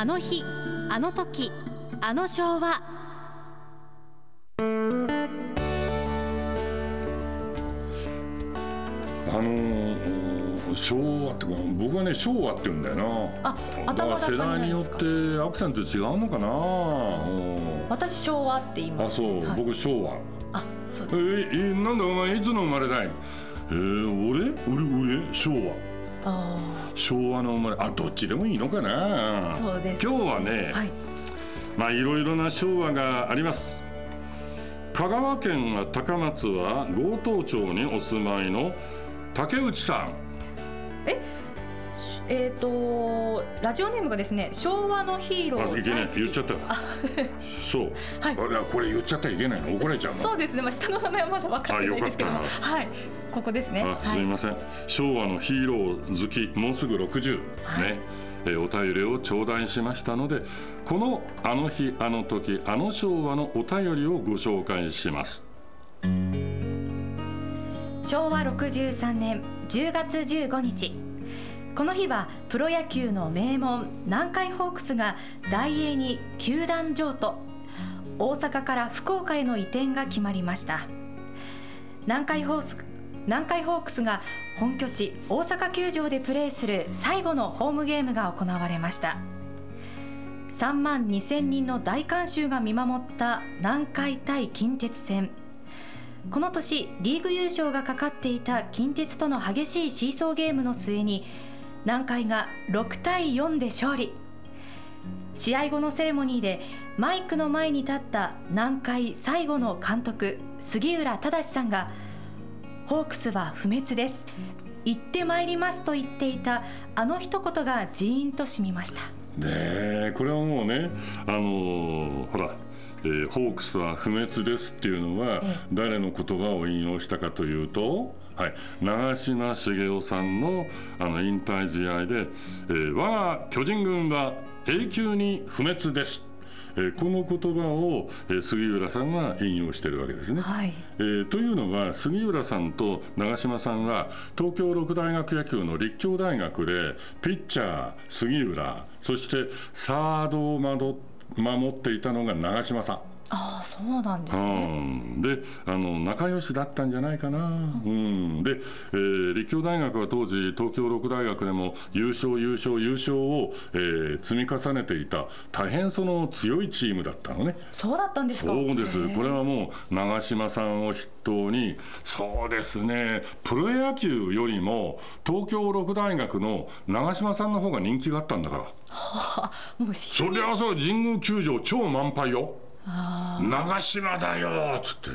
あの日あの時あの昭和。あのー、昭和ってか僕はね昭和って言うんだよな。あだか？世代によってアクセント違うのかな。うん。私昭和って言います。あそう、はい。僕昭和。あそうえー、えなんだお前いつの生まれだい？えー、俺？俺？俺？昭和。あ昭和の生まれあどっちでもいいのかな。ーそうです今日はね、はい。まあいろいろな昭和があります。香川県は高松は強盗町にお住まいの竹内さんえっ、とラジオネームがですね昭和のヒーローあいけない大好き。言っちゃった そう、はい。これ言っちゃったらいけないの？怒られちゃうの？そうですね、まあ、下の名前はまだ分かってないですけど。もあよかっはい。ここですね。あすはい。みません、昭和のヒーロー好きもうすぐ60、はい。ね。えーお便りを頂戴しましたのでこの「あの日あの時あの昭和」のお便りをご紹介します。昭和63年10月15日この日はプロ野球の名門南海ホークスが大英に球団譲渡。大阪から福岡への移転が決まりました。南海ホース南海ホークスが本拠地大阪球場でプレーする最後のホームゲームが行われました。3万2000人の大観衆が見守った南海対近鉄戦。この年リーグ優勝がかかっていた近鉄との激しいシーソーゲームの末に南海が6対4で勝利。試合後のセレモニーでマイクの前に立った南海最後の監督杉浦忠さんが「ホークスは不滅です。行ってまいります」と言っていたあの一言がジーンとしみました。ねえこれはもうねあのーほらえーホークスは不滅ですっていうのはええ。誰の言葉を引用したかというと、はい、長嶋茂雄さんのあの引退試合で、えー我が巨人軍は永久に不滅です」えーこの言葉を、えー杉浦さんが引用してるわけですね。はいえーというのは杉浦さんと長嶋さんは東京六大学野球の立教大学でピッチャー杉浦そしてサードを守守っていたのが長嶋さん。ああそうなんですうねん、であの仲良しだったんじゃないかな、うん、で、えー立教大学は当時東京六大学でも優勝優勝優勝を、えー積み重ねていた大変その強いチームだったのね。そうだったんですか。そうです。これはもう長嶋さんを筆頭にそうですね。プロ野球よりも東京六大学の長嶋さんの方が人気があったんだから。はあもうそりゃそう神宮球場超満杯よ長嶋だよっつって。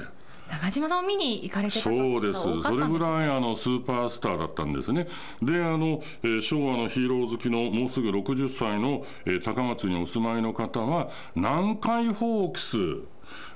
長嶋さんを見に行かれてそうです、多かったんですそれぐらいあのスーパースターだったんですね。で、あの、えー昭和のヒーロー好きのもうすぐ60歳の、えー高松にお住まいの方は、南海ホークス。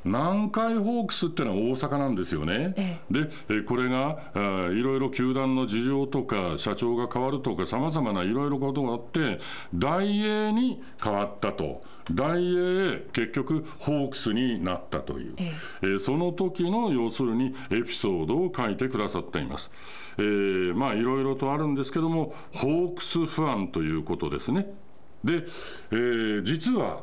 南海ホークスってのは大阪なんですよね。えで、えーこれがあーいろいろ球団の事情とか社長が変わるとかさまざまないろいろことがあって大英に変わったと。大英結局ホークスになったという、ええーその時の要するにエピソードを書いてくださっています。えーまあいろいろとあるんですけどもホークスファンということですね。で、えー実は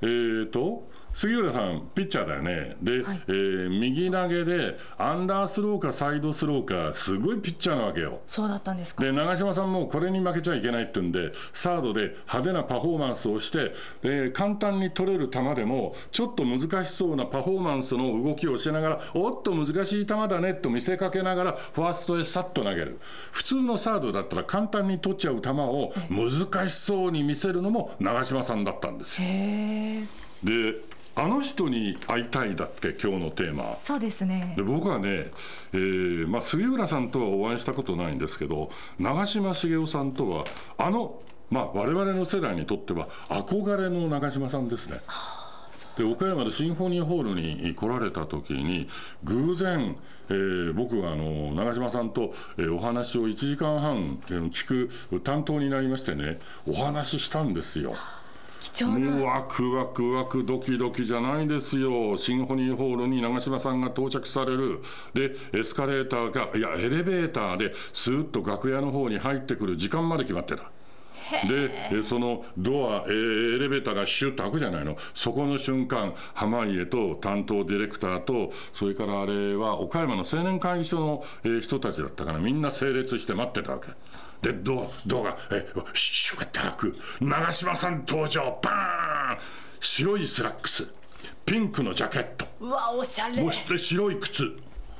えーと杉浦さん、ピッチャーだよね、で、はい。えー右投げで、アンダースローかサイドスローか、すごいピッチャーなわけよ。そうだったんですか。で長嶋さんもこれに負けちゃいけないって言うんで、サードで派手なパフォーマンスをして、で簡単に取れる球でも、ちょっと難しそうなパフォーマンスの動きをしながら、おっと難しい球だねと見せかけながら、ファーストへさっと投げる、普通のサードだったら簡単に取っちゃう球を難しそうに見せるのも長嶋さんだったんですよ。であの人に会いたいだって今日のテーマそうですねで僕はね、えーまあ、杉浦さんとはお会いしたことないんですけど長嶋茂雄さんとはあの、まあ、我々の世代にとっては憧れの長嶋さんですね。で岡山でシンフォニーホールに来られた時に偶然、えー僕はあの長嶋さんと、えーお話を1時間半えー聞く担当になりましてねお話ししたんですよ。貴重な。もうワクワクワクドキドキじゃないですよ、シンフォニーホールに長嶋さんが到着される、で、エスカレーターが、いや、エレベーターでスーッと楽屋の方に入ってくる時間まで決まってた。でえそのドアえーエレベーターがシュッと開くじゃないの。そこの瞬間濱家と担当ディレクターとそれからあれは岡山の青年会議所の、えー人たちだったからみんな整列して待ってたわけでドアドアがえシュッて開く長嶋さん登場。バーン。白いスラックス。ピンクのジャケット。うわおしゃれ。そして白い靴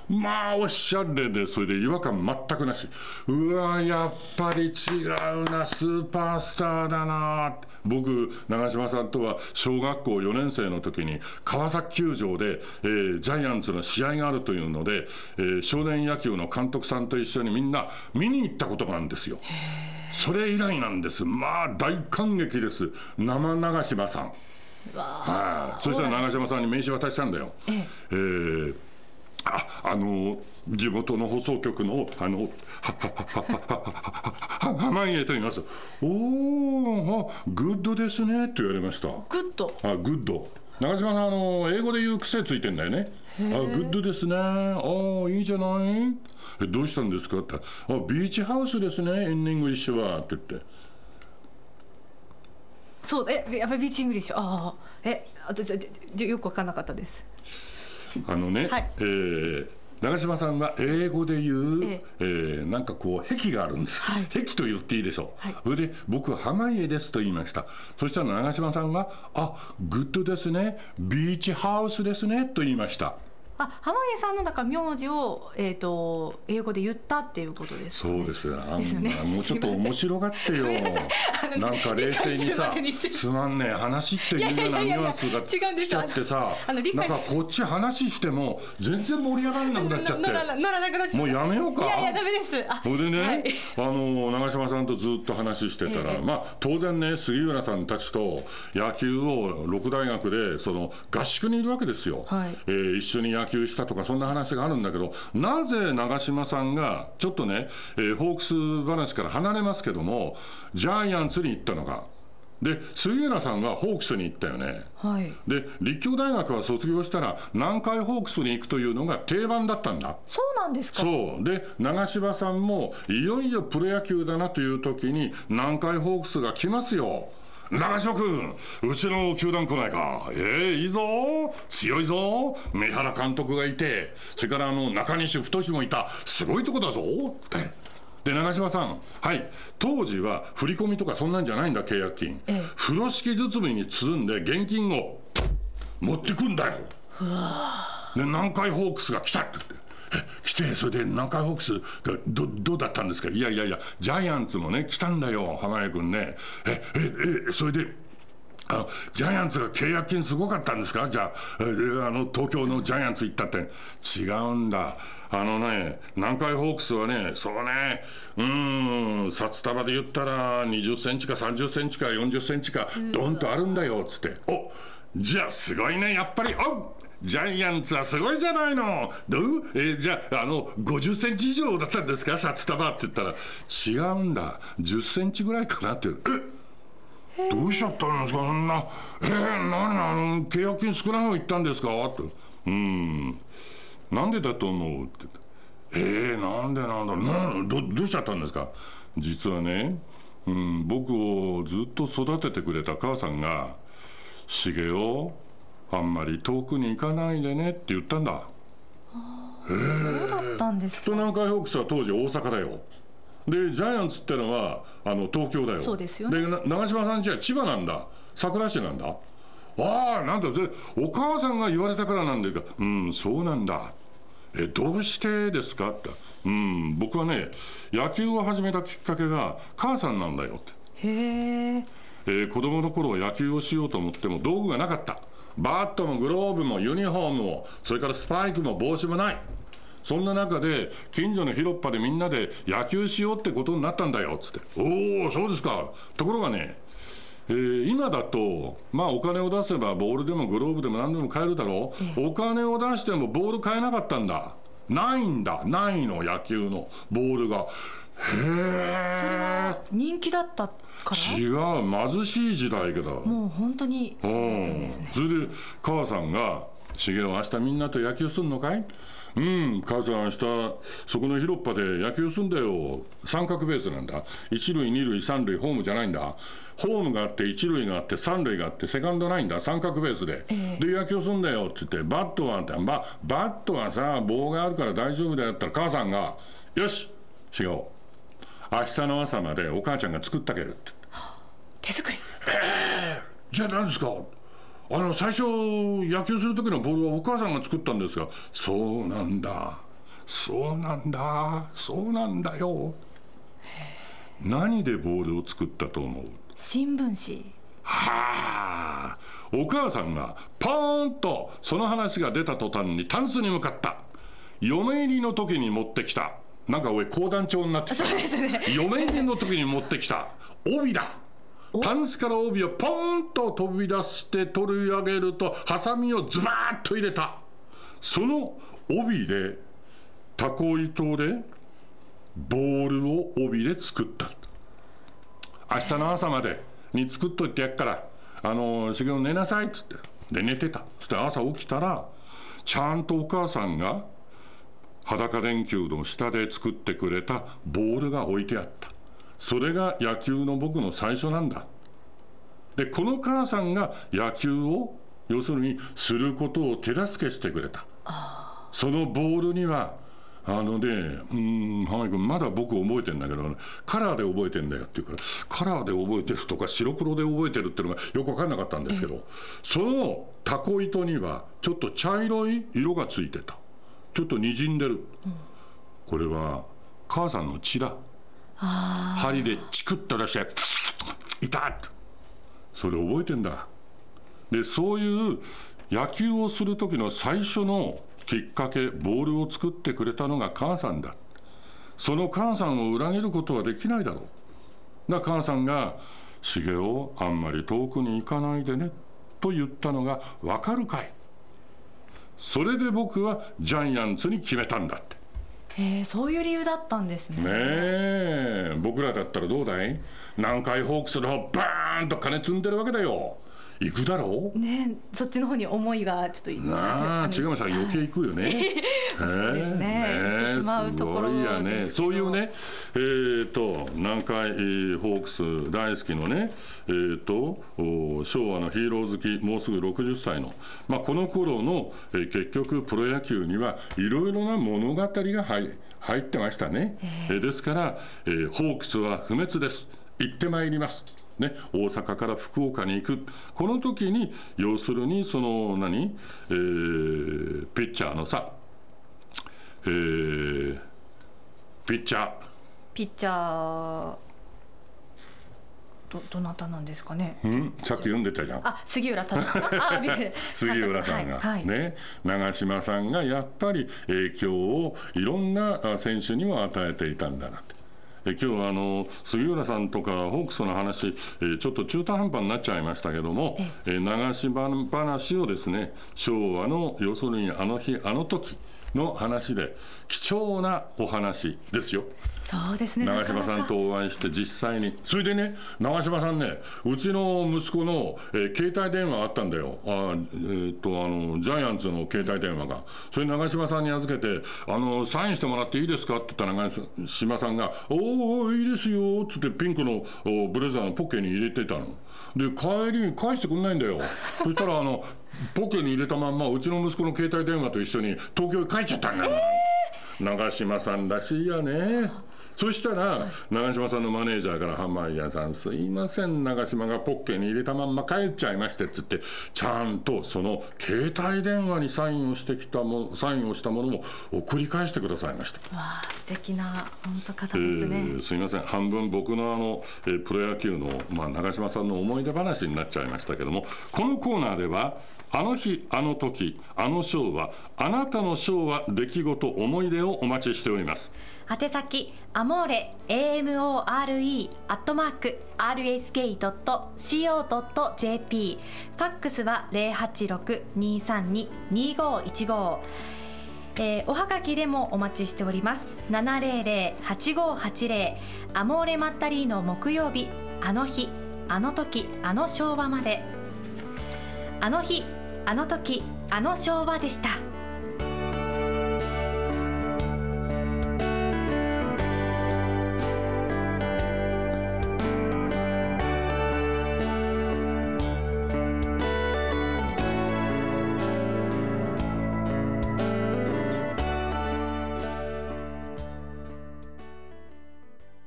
まあおしゃれでそれで違和感全くなし。うわやっぱり違うなスーパースターだな僕長嶋さんとは小学校4年生の時に川崎球場で、えージャイアンツの試合があるというので、えー少年野球の監督さんと一緒にみんな見に行ったことがあるんですよ。それ以来なんです。まあ大感激です。生長嶋さん。はい、そしたら長嶋さんに名刺渡したんだよ。ええ。えーああの地元の放送局のあのははははは濱家と言います。おお、あ good ですねって言われました。 good あ good。長嶋さんあの英語で言う癖ついてんだよね。あ good ですね。あいいじゃない。えどうしたんですかって。あ beach house ですね。 in English はって言って。そうえやっぱり beach English ああえ私じじよく分かんなかったですあのね、はい。えー長嶋さんは英語で言う、え。えーなんかこう癖があるんです、はい。癖と言っていいでしょう、はい。それで僕は濱家ですと言いました。そしたら長嶋さんがあ good ですね。 beach house ですね。と言いましたあ濱家さんのだから名字をえっ、と英語で言ったっていうことですか、ね、そうですですよね。もうちょっと面白がってよ。なんか冷静にさつまんねえ話っていうようなニュアンスが来ちゃってさなんかこっち話しても全然盛り上がらなくなっちゃって。乗らな乗らなくなっちゃった。もうやめようか。いやいやダメです。あそれでね、はい。あの長嶋さんとずっと話してたら、ええ。まあ、当然ね、杉浦さんたちと野球を六大学でその合宿にいるわけですよ、はい。えー一緒に野球したとか、そんな話があるんだけど、なぜ長嶋さんが、ちょっとね、えーホークス話から離れますけども、ジャイアンツに行ったのか。で杉浦さんはホークスに行ったよね。はいで立教大学は卒業したら南海ホークスに行くというのが定番だったんだ。そうなんですか？そうで長嶋さんもいよいよプロ野球だなという時に南海ホークスが来ますよ。長嶋君、うちの球団来ないか、えー、いいぞ、強いぞ、三原監督がいて、それからあの中西太もいた、すごいとこだぞ。って。で長嶋さん、はい、当時は振り込みとかそんなんじゃないんだ、契約金、ええ。風呂敷包みに包んで現金を持ってくんだよ。で南海ホークスが来たって言って。え来て、それで南海ホークスがどどうだったんですか、いやいやいや、ジャイアンツもね、来たんだよ、濱家君ね。え、え、え、それで、あのジャイアンツが契約金すごかったんですか、じゃあ、えあの東京のジャイアンツ行ったって、違うんだ、あのね、南海ホークスはね、そうね、うーん、札束で言ったら、20センチか30センチか40センチか、どん。とあるんだよっつって、おじゃあ、すごいね、やっぱり、おジャイアンツはすごいじゃないの、どう？えーじゃああの、50センチ以上だったんですか、札束って言ったら、違うんだ、10センチぐらいかなって。えどうしちゃったんですか、そんな、えー、何、あの契約金少ない方行ったんですか？って、うん、なんでだと思う？って。言って、えー、なんでなんだろう？なんど、どうしちゃったんですか、実はね、うん、僕をずっと育ててくれた母さんが、茂雄、あんまり遠くに行かないでねって言ったんだ。そうだったんですかと南海ホークスは当時大阪だよ。でジャイアンツってのはあの東京だよ。そうですよねでな長嶋さんちは千葉なんだ。桜市なんだ。ああなんだお母さんが言われたからなんだけどうんそうなんだ。えどうしてですかって。うん僕はね野球を始めたきっかけが母さんなんだよって。へええー子供の頃野球をしようと思っても道具がなかったバットもグローブもユニフォームもそれからスパイクも帽子もない。そんな中で近所の広っ端でみんなで野球しようってことになったんだよっつって。おおそうですか。ところがねえー今だと、まあ、お金を出せばボールでもグローブでも何でも買えるだろう、お金を出してもボール買えなかったんだ、ないんだ、ないの、野球のボールが。へえ。人気だったから？違う貧しい時代だもう本当にうそうだったんんですね。それで母さんが「茂雄明日みんなと野球すんのかい?」うん。母さん明日そこの広っ端で野球すんだよ。三角ベースなんだ。一塁二塁三塁ホームじゃないんだ。ホームがあって一塁があって三塁があってセカンドないんだ。三角ベースで、ええ。で野球すんだよって言ってバットはってババットはさ棒があるから大丈夫だよって言ったら母さんが「よし違う明日の朝までお母ちゃんが作ってあげる」って。手作り？じゃあ何ですか？あの最初野球する時のボールはお母さんが作ったんですがそうなんだ。そうなんだ。そうなんだよ。何でボールを作ったと思う？新聞紙。はあ。お母さんがポーンとその話が出た途端にタンスに向かった。嫁入りの時に持ってきたなんか俺講談帳になってた。そうですね。嫁入りの時に持ってきた。帯だ。お。タンスから帯をポーンと飛び出して取り上げるとハサミをズバーッと入れた。その帯でタコ糸でボールを帯で作った。明日の朝までに作っといてやっから。あの茂雄寝なさいっつって。で寝てた。そして朝起きたらちゃんとお母さんが裸電球の下で作ってくれたボールが置いてあった。それが野球の僕の最初なんだ。でこの母さんが野球を要するにすることを手助けしてくれた。そのボールにはあのね、うーん、浜井君、まだ僕覚えてんだけど、カラーで覚えてんだよって言うから、カラーで覚えてるとか、白黒で覚えてるっていうのがよく分かんなかったんですけど、そのタコ糸には、ちょっと茶色い色がついてた。ちょっと滲んでる。これは、母さんの血だ。針でチクッと出して、いたっそれ覚えてんだ。で、そういう野球をする時の最初のきっかけ、ボールを作ってくれたのが母さんだ。その母さんを裏切ることはできないだろう。だ母さんが、茂雄、あんまり遠くに行かないでね、と言ったのがわかるかい。それで僕はジャイアンツに決めたんだって。へえそういう理由だったんですね。ねえ。僕らだったらどうだい？南海ホークスの方バーンと金積んでるわけだよ。行くだろう？ねそっちの方に思いがちょっとなあ、違うさん余計行くよね。そうですすごいやね。そういうね、えー、と南海えーホークス大好きのね、えー、とお昭和のヒーロー好きもうすぐ60歳の、まあこの頃の、えー結局プロ野球にはいろいろな物語が入入ってましたね。えーですから、えーホークスは不滅です。行ってまいります。ね、大阪から福岡に行く、この時に要するにその何、えーピッチャーのさ、えー。ピッチャー、ピッチャー。どどなたなんですかね？うん、さっき読んでたじゃん。あ杉浦太郎さん。杉浦さんが、はいはい。ね、長嶋さんがやっぱり影響をいろんなあ選手にも与えていたんだなって。え今日はあの杉浦さんとかホークスの話、えーちょっと中途半端になっちゃいましたけども、えー長嶋話をですね昭和の要するにあの日あの時の話で貴重なお話ですよ。そうですね長嶋さんとお会いして実際に。それでね長嶋さんねうちの息子の、えー携帯電話あったんだよ。あー、えーっとあのジャイアンツの携帯電話が。それ長嶋さんに預けてあのサインしてもらっていいですかって言ったら長嶋さんが「おおいいですよ」っつってピンクのおブレザーのポッケに入れてたの。で帰りに返してくんないんだよ。そしたらあのポッケに入れたまんまうちの息子の携帯電話と一緒に東京へ帰っちゃったんだよ、長嶋さんらしいやね。そしたら、長嶋さんのマネージャーから濱家さん、すいません、長嶋がポッケに入れたまんま帰っちゃいましてっつって、ちゃんとその携帯電話にサインをしてきたもサインをしたものも送り返してくださいました。わあ素敵な本当方えですね、ーすみません、半分僕のあの、えープロ野球の、まあ、長嶋さんの思い出話になっちゃいましたけども、このコーナーでは、あの日、あの時、あの昭和、あなたの昭和、出来事、思い出をお待ちしております。宛先アモーレ AMORE アットマーク RSK.CO.JP ファックスは086-232-2515えーおはがきでもお待ちしております。700-8580アモーレマッタリーの木曜日。あの日あの時あの昭和まで。あの日あの時あの昭和でした。